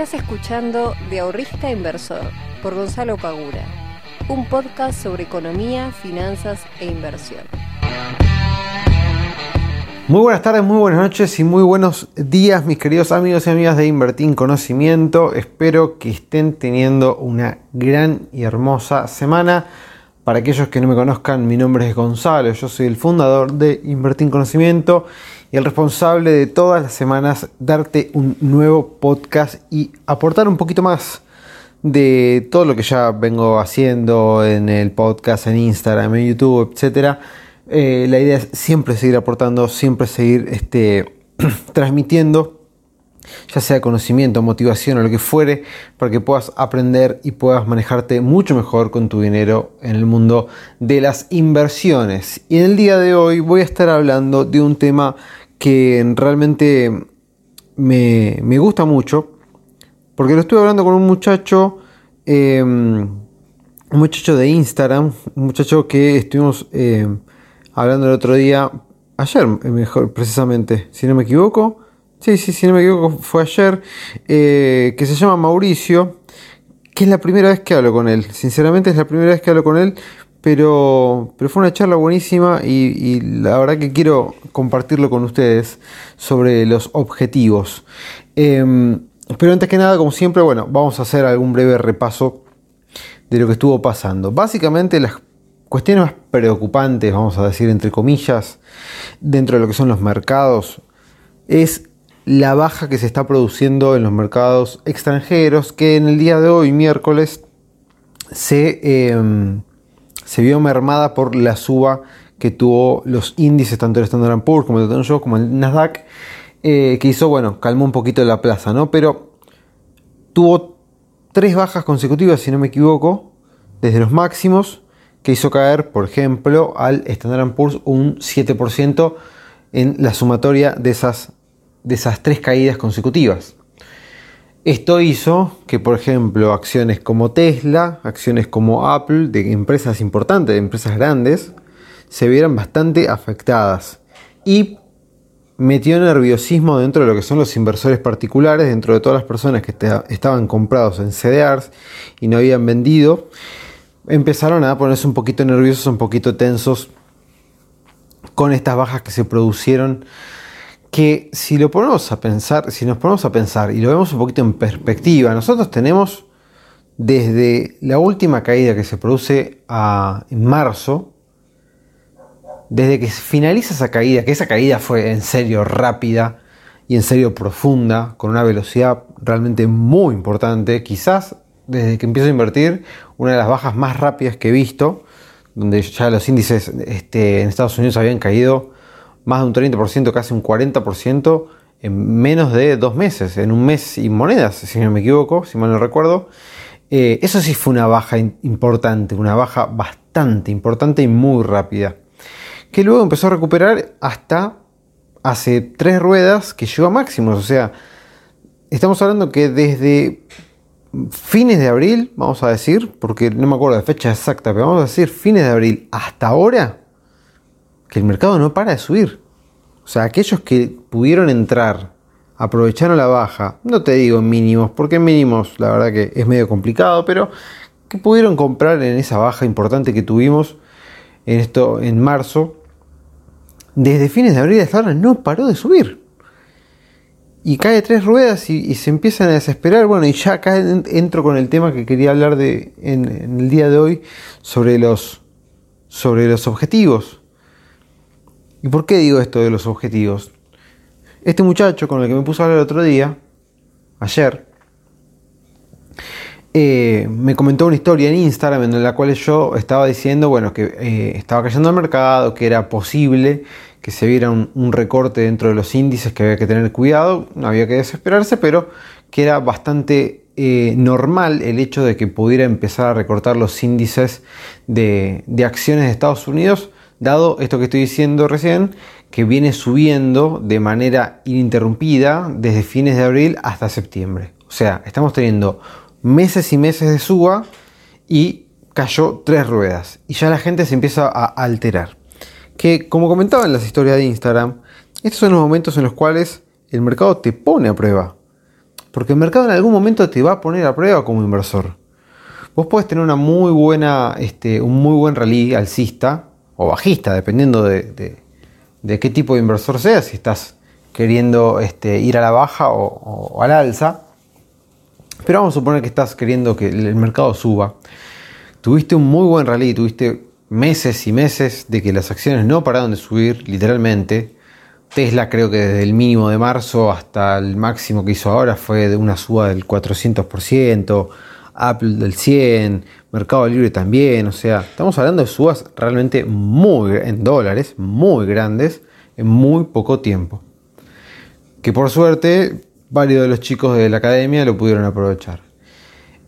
Estás escuchando De Ahorrista Inversor por Gonzalo Pagura, un podcast sobre economía, finanzas e inversión. Muy buenas tardes, muy buenas noches y muy buenos días mis queridos amigos y amigas de Invertir en Conocimiento. Espero que estén teniendo una gran y hermosa semana. Para aquellos que no me conozcan, mi nombre es Gonzalo, yo soy el fundador de Invertir en Conocimiento y el responsable de todas las semanas darte un nuevo podcast y aportar un poquito más de todo lo que ya vengo haciendo en el podcast, en Instagram, en YouTube, etc. Eh, la idea es siempre seguir aportando, siempre seguir este, transmitiendo ya sea conocimiento, motivación o lo que fuere, para que puedas aprender y puedas manejarte mucho mejor con tu dinero en el mundo de las inversiones. Y en el día de hoy voy a estar hablando de un tema que realmente me, gusta mucho, porque lo estuve hablando con un muchacho, em, un muchacho de Instagram, un muchacho que estuvimos em, hablando el otro día, ayer mejor precisamente, si no me equivoco, sí, sí, si no me equivoco fue ayer, eh, que se llama Mauricio, que es la primera vez que hablo con él, sinceramente es la primera vez que hablo con él, pero, pero fue una charla buenísima y, la verdad que quiero compartirlo con ustedes sobre los objetivos. Em, pero antes que nada, como siempre, bueno, vamos a hacer algún breve repaso de lo que estuvo pasando. Básicamente las cuestiones más preocupantes, vamos a decir entre comillas, dentro de lo que son los mercados, es la baja que se está produciendo en los mercados extranjeros, que en el día de hoy, miércoles, se... Em, se vio mermada por la suba que tuvo los índices, tanto el Standard Poor's como el Dow Jones como el Nasdaq, eh, que hizo, bueno, calmó un poquito la plaza, ¿no? Pero tuvo tres bajas consecutivas, si no me equivoco, desde los máximos, que hizo caer, por ejemplo, al Standard Poor's un 7% en la sumatoria de esas, de esas tres caídas consecutivas. Esto hizo que, por ejemplo, acciones como Tesla, acciones como Apple, de empresas importantes, de empresas grandes, se vieran bastante afectadas. Y metió nerviosismo dentro de lo que son los inversores particulares, dentro de todas las personas que estaban comprados en CDRs y no habían vendido. Empezaron a ponerse un poquito nerviosos, un poquito tensos con estas bajas que se produjeron que si lo ponemos a pensar, si nos ponemos a pensar y lo vemos un poquito en perspectiva, nosotros tenemos desde la última caída que se produce en marzo, desde que finaliza esa caída, que esa caída fue en serio rápida y en serio profunda, con una velocidad realmente muy importante, quizás desde que empiezo a invertir, una de las bajas más rápidas que he visto, donde ya los índices este, en Estados Unidos habían caído más de un 30%, casi un 40% en menos de dos meses, en un mes y monedas, si no me equivoco, si mal no recuerdo. Eh, eso sí fue una baja importante, una baja bastante importante y muy rápida. Que luego empezó a recuperar hasta hace tres ruedas que llegó a máximos. O sea, estamos hablando que desde fines de abril, vamos a decir, porque no me acuerdo la fecha exacta, pero vamos a decir fines de abril hasta ahora, que el mercado no para de subir. O sea, aquellos que pudieron entrar, aprovecharon la baja, no te digo mínimos, porque mínimos la verdad que es medio complicado, pero que pudieron comprar en esa baja importante que tuvimos en esto en marzo, desde fines de abril hasta ahora no paró de subir. Y cae tres ruedas y, se empiezan a desesperar. Bueno, y ya acá entro con el tema que quería hablar de en, en el día de hoy sobre los, sobre los objetivos. ¿Y por qué digo esto de los objetivos? Este muchacho con el que me puse a hablar el otro día, ayer, eh, me comentó una historia en Instagram en la cual yo estaba diciendo, bueno, que eh, estaba cayendo al mercado, que era posible que se viera un, recorte dentro de los índices, que había que tener cuidado, no había que desesperarse, pero que era bastante eh, normal el hecho de que pudiera empezar a recortar los índices de acciones de Estados Unidos dado esto que estoy diciendo recién, que viene subiendo de manera ininterrumpida desde fines de abril hasta septiembre. O sea, estamos teniendo meses y meses de suba y cayó tres ruedas. Y ya la gente se empieza a alterar. Que como comentaba en las historias de Instagram, estos son los momentos en los cuales el mercado te pone a prueba. Porque el mercado en algún momento te va a poner a prueba como inversor. Vos podés tener una muy buena, este, un muy buen rally alcista o bajista, dependiendo de, qué tipo de inversor seas, si estás queriendo este, ir a la baja o, o al alza. Pero vamos a suponer que estás queriendo que el mercado suba. Tuviste un muy buen rally, tuviste meses y meses de que las acciones no pararon de subir, literalmente. Tesla creo que desde el mínimo de marzo hasta el máximo que hizo ahora fue de una suba del 400%, Apple del 100%, Mercado Libre también, o sea, estamos hablando de subas realmente muy en dólares, muy grandes en muy poco tiempo. Que por suerte varios de los chicos de la academia lo pudieron aprovechar.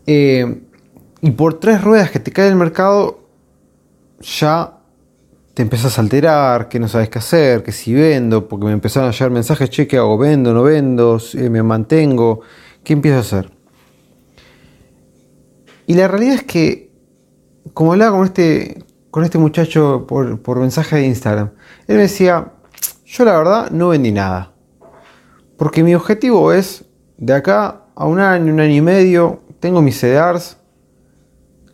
Eh, y por tres ruedas que te cae el mercado, ya te empezás a alterar, que no sabes qué hacer, que si vendo, porque me empezaron a llegar mensajes, che, ¿qué hago? ¿Vendo, no vendo? ¿Me mantengo? ¿Qué empiezo a hacer? Y la realidad es que, como hablaba con este, con este muchacho por, por mensaje de Instagram, él me decía, yo la verdad no vendí nada. Porque mi objetivo es, de acá a un año, un año y medio, tengo mis CDRs,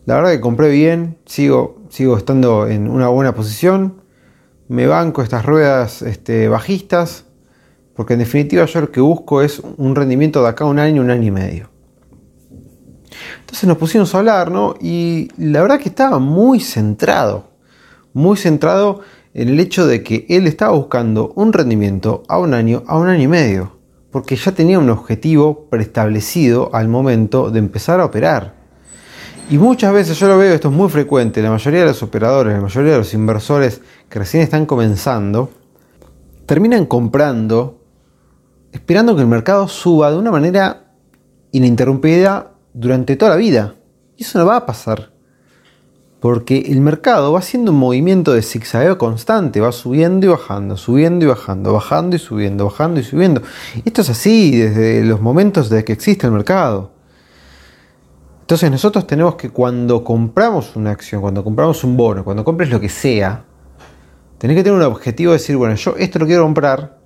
la verdad que compré bien, sigo, sigo estando en una buena posición. Me banco estas ruedas este, bajistas, porque en definitiva yo lo que busco es un rendimiento de acá a un año, un año y medio. Entonces nos pusimos a hablar, ¿no? Y la verdad que estaba muy centrado, muy centrado en el hecho de que él estaba buscando un rendimiento a un año, a un año y medio, porque ya tenía un objetivo preestablecido al momento de empezar a operar. Y muchas veces yo lo veo, esto es muy frecuente, la mayoría de los operadores, la mayoría de los inversores que recién están comenzando, terminan comprando esperando que el mercado suba de una manera ininterrumpida durante toda la vida. Y eso no va a pasar. Porque el mercado va haciendo un movimiento de zigzagueo constante, va subiendo y bajando, subiendo y bajando, bajando y subiendo, bajando y subiendo. Esto es así desde los momentos de que existe el mercado. Entonces nosotros tenemos que cuando compramos una acción, cuando compramos un bono, cuando compres lo que sea, tenés que tener un objetivo de decir, bueno, yo esto lo quiero comprar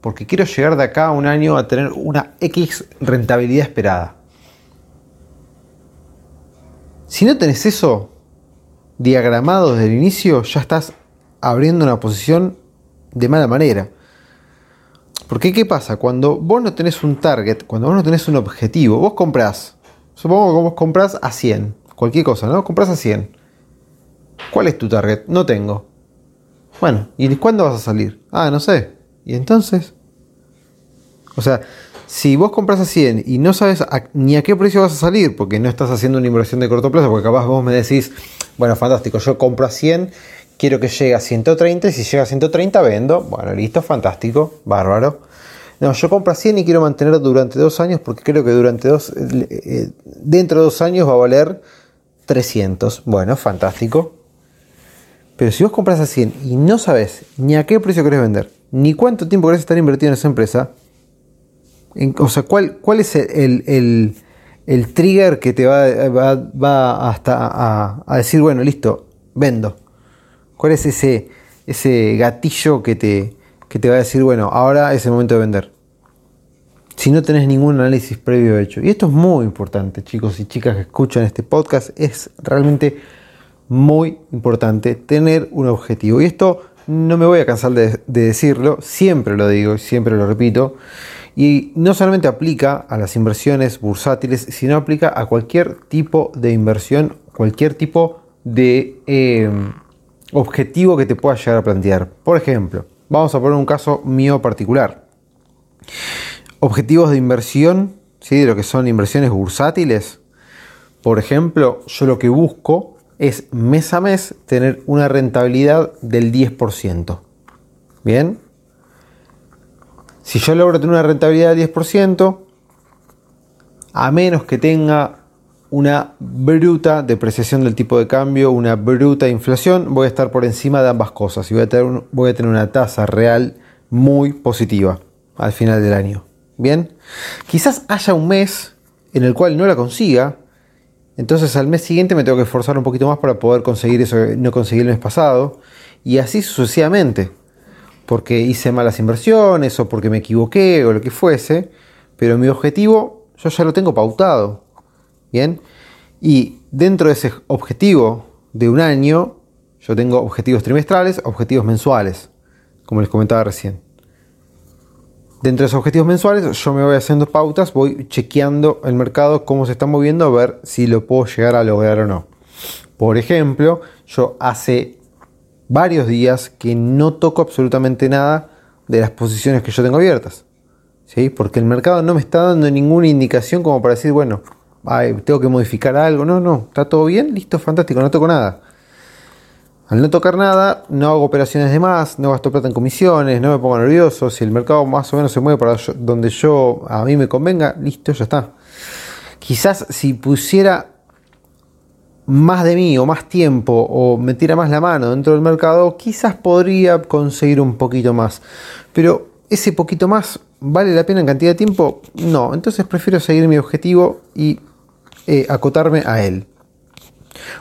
porque quiero llegar de acá a un año a tener una X rentabilidad esperada. Si no tenés eso diagramado desde el inicio, ya estás abriendo una posición de mala manera. Porque ¿qué pasa? Cuando vos no tenés un target, cuando vos no tenés un objetivo, vos comprás Supongo que vos compras a 100. Cualquier cosa, ¿no? Compras a 100. ¿Cuál es tu target? No tengo. Bueno, ¿y cuándo vas a salir? Ah, no sé. ¿Y entonces? O sea, si vos compras a 100 y no sabes ni a qué precio vas a salir, porque no estás haciendo una inversión de corto plazo, porque capaz vos me decís, bueno, fantástico, yo compro a 100, quiero que llegue a 130 y si llega a 130 vendo. Bueno, listo, fantástico, bárbaro. No, yo compro a 100 y quiero mantenerlo durante dos años porque creo que durante dos, eh, eh, dentro de dos años va a valer 300. Bueno, fantástico. Pero si vos compras a 100 y no sabes ni a qué precio querés vender, ni cuánto tiempo querés estar invertido en esa empresa, o sea, ¿cuál, es el, trigger que te va, va, hasta a, decir, bueno, listo, vendo? ¿Cuál es ese, ese gatillo que te, que te va a decir, bueno, ahora es el momento de vender. Si no tenés ningún análisis previo hecho. Y esto es muy importante, chicos y chicas que escuchan este podcast. Es realmente muy importante tener un objetivo. Y esto no me voy a cansar de, decirlo, siempre lo digo, siempre lo repito. Y no solamente aplica a las inversiones bursátiles, sino aplica a cualquier tipo de inversión, cualquier tipo de eh, objetivo que te pueda llegar a plantear. Por ejemplo, Vamos a poner un caso mío particular. Objetivos de inversión, ¿sí? de lo que son inversiones bursátiles. Por ejemplo, yo lo que busco es mes a mes tener una rentabilidad del 10%. Bien. Si yo logro tener una rentabilidad del 10%, a menos que tenga una bruta depreciación del tipo de cambio, una bruta inflación, voy a estar por encima de ambas cosas y voy a tener, voy a tener una tasa real muy positiva al final del año. Bien, quizás haya un mes en el cual no la consiga, entonces al mes siguiente me tengo que esforzar un poquito más para poder conseguir eso que no conseguí el mes pasado y así sucesivamente, porque hice malas inversiones o porque me equivoqué o lo que fuese, pero mi objetivo Yo ya lo tengo pautado. Bien. Y dentro de ese objetivo de un año, yo tengo objetivos trimestrales, objetivos mensuales, como les comentaba recién. Dentro de esos objetivos mensuales, yo me voy haciendo pautas, voy chequeando el mercado, cómo se está moviendo, a ver si lo puedo llegar a lograr o no. Por ejemplo, yo hace varios días que no toco absolutamente nada de las posiciones que yo tengo abiertas. ¿sí? Porque el mercado no me está dando ninguna indicación como para decir, bueno, tengo que modificar algo. No, no, está todo bien, listo, fantástico, no toco nada. Al no tocar nada, no hago operaciones de más, no gasto plata en comisiones, no me pongo nervioso. Si el mercado más o menos se mueve para donde yo a mí me convenga, listo, ya está. Quizás si pusiera más de mí o más tiempo o metiera más la mano dentro del mercado, quizás podría conseguir un poquito más. Pero ese poquito más vale la pena en cantidad de tiempo? No, entonces prefiero seguir mi objetivo y eh, acotarme a él.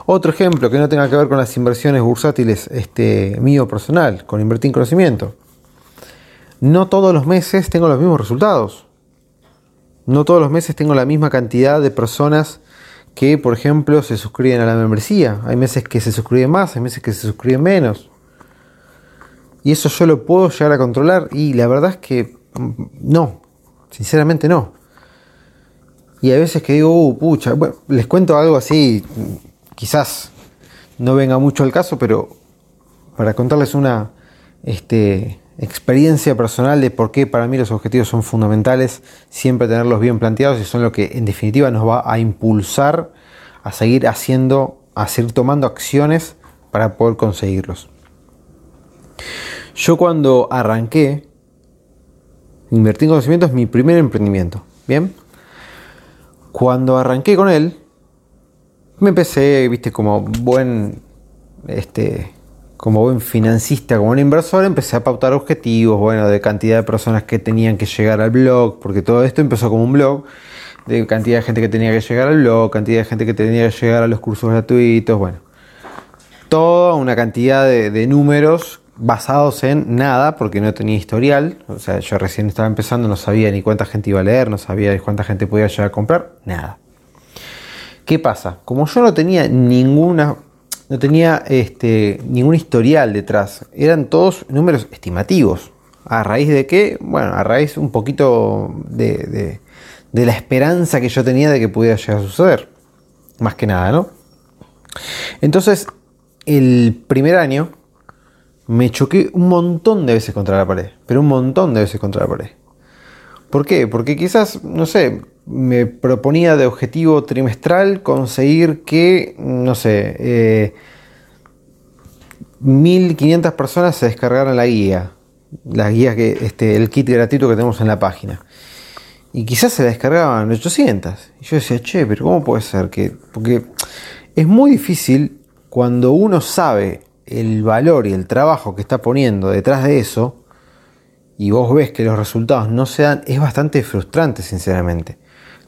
Otro ejemplo que no tenga que ver con las inversiones bursátiles este, mío personal, con invertir en conocimiento. No todos los meses tengo los mismos resultados. No todos los meses tengo la misma cantidad de personas que, por ejemplo, se suscriben a la membresía. Hay meses que se suscriben más, hay meses que se suscriben menos. Y eso yo lo puedo llegar a controlar y la verdad es que mm, no, sinceramente no. Y hay veces que digo, uh, pucha, bueno, les cuento algo así quizás no venga mucho al caso, pero para contarles una este, experiencia personal de por qué para mí los objetivos son fundamentales, siempre tenerlos bien planteados y son lo que en definitiva nos va a impulsar a seguir haciendo, a seguir tomando acciones para poder conseguirlos. Yo cuando arranqué, invertí en conocimientos, mi primer emprendimiento, ¿bien? Cuando arranqué con él, me empecé, viste, como buen, este, como buen financista, como un inversor, empecé a pautar objetivos, bueno, de cantidad de personas que tenían que llegar al blog, porque todo esto empezó como un blog, de cantidad de gente que tenía que llegar al blog, cantidad de gente que tenía que llegar a los cursos gratuitos, bueno, toda una cantidad de, de números basados en nada, porque no tenía historial, o sea, yo recién estaba empezando, no sabía ni cuánta gente iba a leer, no sabía ni cuánta gente podía llegar a comprar, nada. ¿Qué pasa? Como yo no tenía ninguna, no tenía este, ningún historial detrás, eran todos números estimativos. ¿A raíz de qué? Bueno, a raíz un poquito de, de la esperanza que yo tenía de que pudiera llegar a suceder. Más que nada, ¿no? Entonces, el primer año me choqué un montón de veces contra la pared, pero un montón de veces contra la pared. ¿Por qué? Porque quizás, no sé, me proponía de objetivo trimestral conseguir que, no sé, 1500 eh, personas se descargaran la guía, la guía que, este, el kit gratuito que tenemos en la página. Y quizás se la descargaban 800. Y yo decía, che, pero ¿cómo puede ser que.? Porque es muy difícil cuando uno sabe el valor y el trabajo que está poniendo detrás de eso, y vos ves que los resultados no se dan, es bastante frustrante, sinceramente.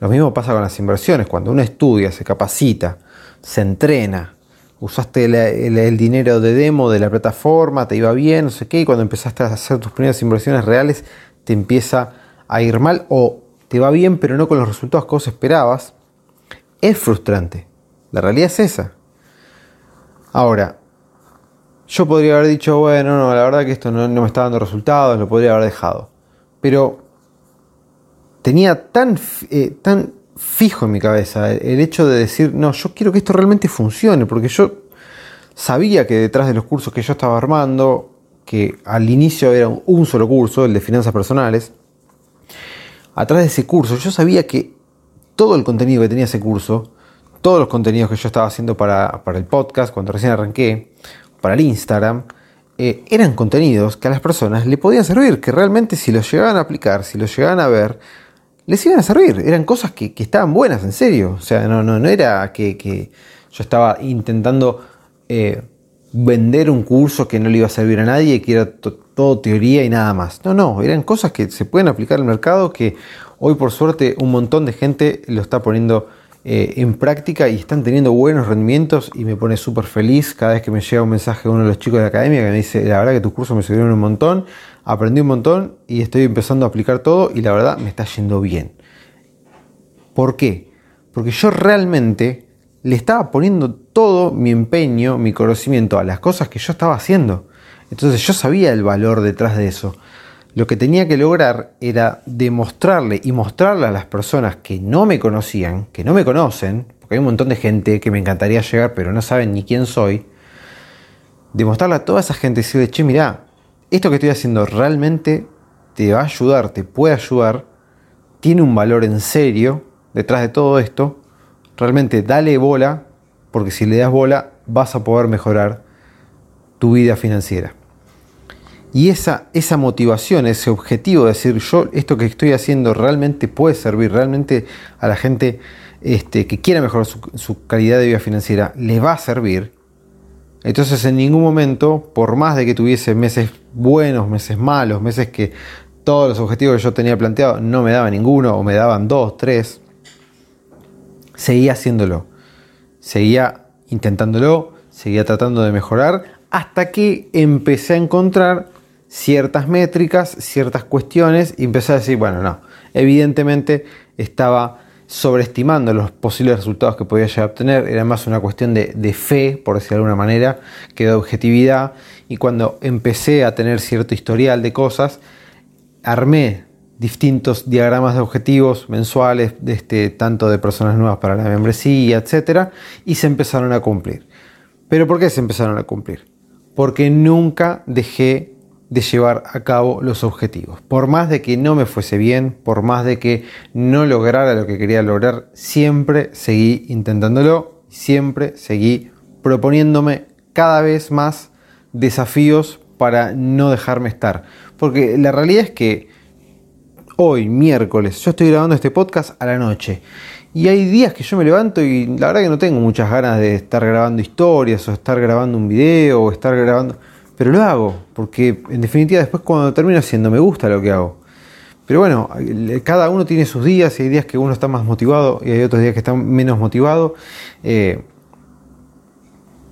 Lo mismo pasa con las inversiones. Cuando uno estudia, se capacita, se entrena, usaste el, dinero de demo de la plataforma, te iba bien, no sé qué, y cuando empezaste a hacer tus primeras inversiones reales, te empieza a ir mal o te va bien, pero no con los resultados que vos esperabas, es frustrante. La realidad es esa. Ahora, yo podría haber dicho, bueno, no, la verdad que esto no, me está dando resultados, lo podría haber dejado. Pero tenía tan, eh, tan fijo en mi cabeza el hecho de decir, no, yo quiero que esto realmente funcione, porque yo sabía que detrás de los cursos que yo estaba armando, que al inicio era un solo curso, el de finanzas personales, atrás de ese curso yo sabía que todo el contenido que tenía ese curso, todos los contenidos que yo estaba haciendo para, para el podcast, cuando recién arranqué, para el Instagram, eh, eran contenidos que a las personas le podían servir, que realmente si los llegaban a aplicar, si los llegaban a ver, les iban a servir. Eran cosas que, estaban buenas, en serio. O sea, no, era que, yo estaba intentando eh, vender un curso que no le iba a servir a nadie, que era todo teoría y nada más. No, no, eran cosas que se pueden aplicar al mercado que hoy por suerte un montón de gente lo está poniendo eh, en práctica y están teniendo buenos rendimientos y me pone súper feliz cada vez que me llega un mensaje de uno de los chicos de la academia que me dice, la verdad que tus cursos me sirvieron un montón, aprendí un montón y estoy empezando a aplicar todo y la verdad me está yendo bien. ¿Por qué? Porque yo realmente le estaba poniendo todo mi empeño, mi conocimiento a las cosas que yo estaba haciendo. Entonces yo sabía el valor detrás de eso. Lo que tenía que lograr era demostrarle y mostrarle a las personas que no me conocían, que no me conocen, porque hay un montón de gente que me encantaría llegar pero no saben ni quién soy, demostrarle a toda esa gente decirle, che, mirá, esto que estoy haciendo realmente te va a ayudar, te puede ayudar, tiene un valor en serio detrás de todo esto, realmente dale bola, porque si le das bola vas a poder mejorar tu vida financiera. Y esa, esa motivación, ese objetivo de decir yo esto que estoy haciendo realmente puede servir, realmente a la gente este, que quiera mejorar su, su calidad de vida financiera, le va a servir. Entonces en ningún momento, por más de que tuviese meses buenos, meses malos, meses que todos los objetivos que yo tenía planteado no me daban ninguno o me daban dos, tres, seguía haciéndolo, seguía intentándolo, seguía tratando de mejorar hasta que empecé a encontrar ciertas métricas, ciertas cuestiones y empecé a decir, bueno, no, evidentemente estaba sobreestimando los posibles resultados que podía llegar a obtener, era más una cuestión de, de, fe, por decirlo de alguna manera, que de objetividad, y cuando empecé a tener cierto historial de cosas, armé distintos diagramas de objetivos mensuales, de este, tanto de personas nuevas para la membresía, etc., y se empezaron a cumplir. ¿Pero por qué se empezaron a cumplir? Porque nunca dejé de llevar a cabo los objetivos. Por más de que no me fuese bien, por más de que no lograra lo que quería lograr, siempre seguí intentándolo, siempre seguí proponiéndome cada vez más desafíos para no dejarme estar. Porque la realidad es que hoy, miércoles, yo estoy grabando este podcast a la noche. Y hay días que yo me levanto y la verdad que no tengo muchas ganas de estar grabando historias o estar grabando un video o estar grabando pero lo hago, porque en definitiva después cuando termino haciendo me gusta lo que hago. Pero bueno, cada uno tiene sus días y hay días que uno está más motivado y hay otros días que está menos motivado. Eh,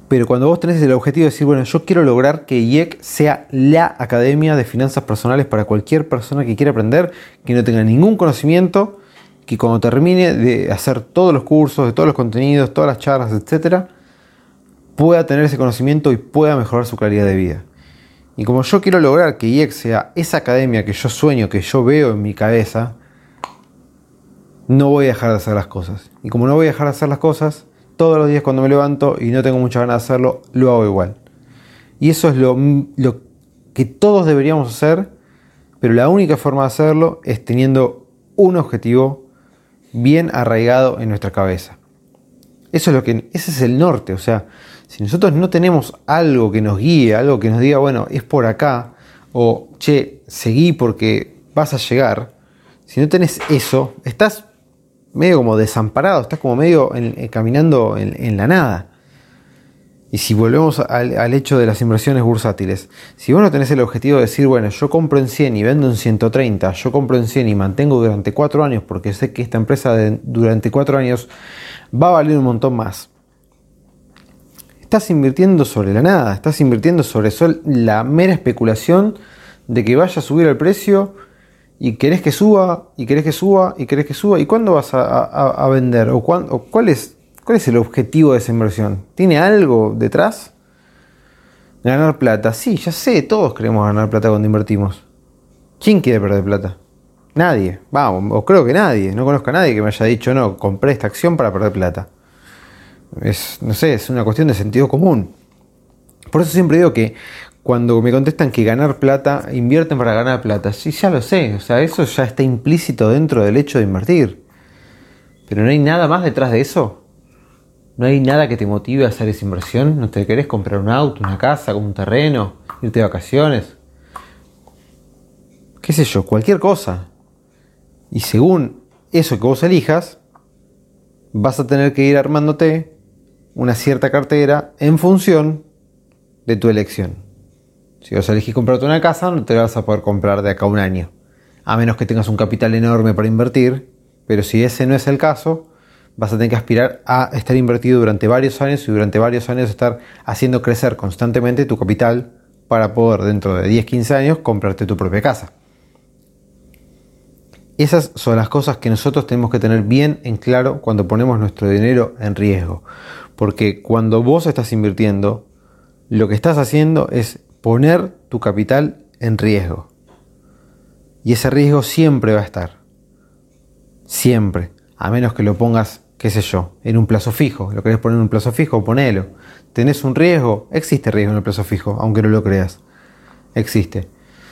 pero cuando vos tenés el objetivo de decir, bueno, yo quiero lograr que IEC sea la academia de finanzas personales para cualquier persona que quiera aprender, que no tenga ningún conocimiento, que cuando termine de hacer todos los cursos, de todos los contenidos, todas las charlas, etcétera, pueda tener ese conocimiento y pueda mejorar su calidad de vida. Y como yo quiero lograr que IEX sea esa academia que yo sueño, que yo veo en mi cabeza, no voy a dejar de hacer las cosas. Y como no voy a dejar de hacer las cosas, todos los días cuando me levanto y no tengo mucha ganas de hacerlo, lo hago igual. Y eso es lo, lo que todos deberíamos hacer, pero la única forma de hacerlo es teniendo un objetivo bien arraigado en nuestra cabeza. Eso es lo que, ese es el norte, o sea, si nosotros no tenemos algo que nos guíe, algo que nos diga, bueno, es por acá, o che, seguí porque vas a llegar, si no tenés eso, estás medio como desamparado, estás como medio eh, caminando en, la nada. Y si volvemos al, hecho de las inversiones bursátiles, si vos no tenés el objetivo de decir, bueno, yo compro en 100 y vendo en 130, yo compro en 100 y mantengo durante 4 años porque sé que esta empresa durante 4 años va a valer un montón más estás invirtiendo sobre la nada, estás invirtiendo sobre la mera especulación de que vaya a subir el precio y querés que suba, y querés que suba, y querés que suba, ¿y cuándo vas a, vender? ¿O, cuál, es, cuál es el objetivo de esa inversión? ¿Tiene algo detrás? Ganar plata. Sí, ya sé, todos queremos ganar plata cuando invertimos. ¿Quién quiere perder plata? Nadie. Vamos, o creo que nadie. No conozco a nadie que me haya dicho, no, compré esta acción para perder plata. Es, no sé, es una cuestión de sentido común. Por eso siempre digo que cuando me contestan que ganar plata, invierten para ganar plata. Sí, ya lo sé. O sea, eso ya está implícito dentro del hecho de invertir. Pero no hay nada más detrás de eso. No hay nada que te motive a hacer esa inversión. No te querés comprar un auto, una casa, un terreno, irte de vacaciones. Qué sé yo, cualquier cosa. Y según eso que vos elijas, vas a tener que ir armándote una cierta cartera en función de tu elección. Si vas a elegir comprarte una casa, no te vas a poder comprar de acá a un año, a menos que tengas un capital enorme para invertir, pero si ese no es el caso, vas a tener que aspirar a estar invertido durante varios años y durante varios años estar haciendo crecer constantemente tu capital para poder dentro de 10-15 años comprarte tu propia casa. Esas son las cosas que nosotros tenemos que tener bien en claro cuando ponemos nuestro dinero en riesgo. Porque cuando vos estás invirtiendo, lo que estás haciendo es poner tu capital en riesgo. Y ese riesgo siempre va a estar. Siempre. A menos que lo pongas, qué sé yo, en un plazo fijo. ¿Lo querés poner en un plazo fijo? Ponelo. ¿Tenés un riesgo? Existe riesgo en el plazo fijo, aunque no lo creas. Existe.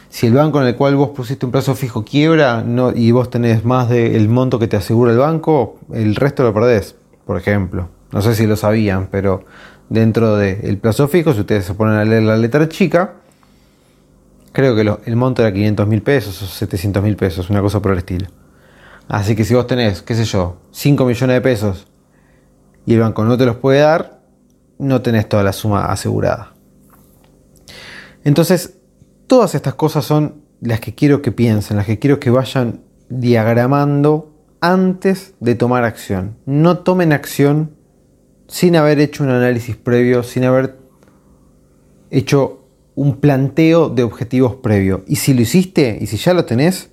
Si el banco en el cual vos pusiste un plazo fijo quiebra y vos tenés más del monto que te asegura el banco, el resto lo perdés, por ejemplo. No sé si lo sabían, pero dentro del plazo fijo, si ustedes se ponen a leer la letra chica, creo que el monto era 500 mil pesos o 700 mil pesos, una cosa por el estilo. Así que si vos tenés, qué sé yo, 5 millones de pesos y el banco no te los puede dar, no tenés toda la suma asegurada. Entonces, Todas estas cosas son las que quiero que piensen, las que quiero que vayan diagramando antes de tomar acción. No tomen acción sin haber hecho un análisis previo, sin haber hecho un planteo de objetivos previo. Y si lo hiciste y si ya lo tenés,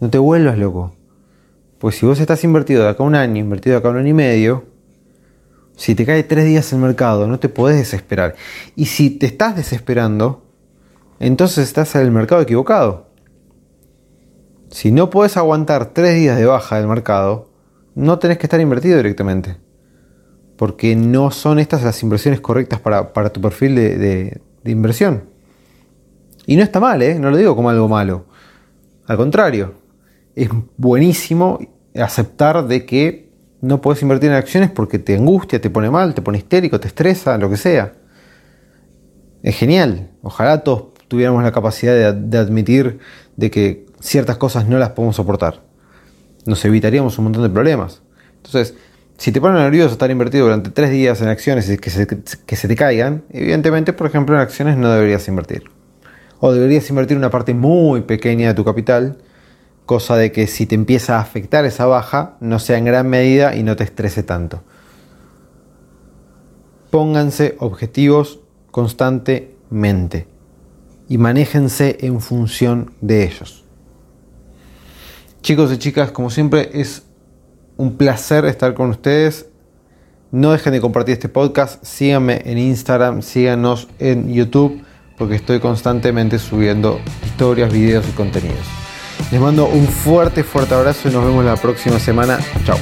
no te vuelvas loco. Pues si vos estás invertido de acá un año, invertido de acá un año y medio, si te cae tres días el mercado, no te podés desesperar. Y si te estás desesperando, entonces estás en el mercado equivocado. Si no puedes aguantar tres días de baja del mercado, no tenés que estar invertido directamente. Porque no son estas las inversiones correctas para, tu perfil de, inversión. Y no está mal, ¿eh? no lo digo como algo malo. Al contrario, es buenísimo aceptar de que no puedes invertir en acciones porque te angustia, te pone mal, te pone histérico, te estresa, lo que sea. Es genial. Ojalá todos tuviéramos la capacidad de, admitir de que ciertas cosas no las podemos soportar. Nos evitaríamos un montón de problemas. Entonces, si te ponen nervioso estar invertido durante tres días en acciones y que se, que se te caigan, evidentemente, por ejemplo, en acciones no deberías invertir. O deberías invertir una parte muy pequeña de tu capital, cosa de que si te empieza a afectar esa baja, no sea en gran medida y no te estrese tanto. Pónganse objetivos constantemente y manéjense en función de ellos. Chicos y chicas, como siempre es un placer estar con ustedes. No dejen de compartir este podcast, síganme en Instagram, síganos en YouTube, porque estoy constantemente subiendo historias, videos y contenidos. Les mando un fuerte, fuerte abrazo y nos vemos la próxima semana. Chao.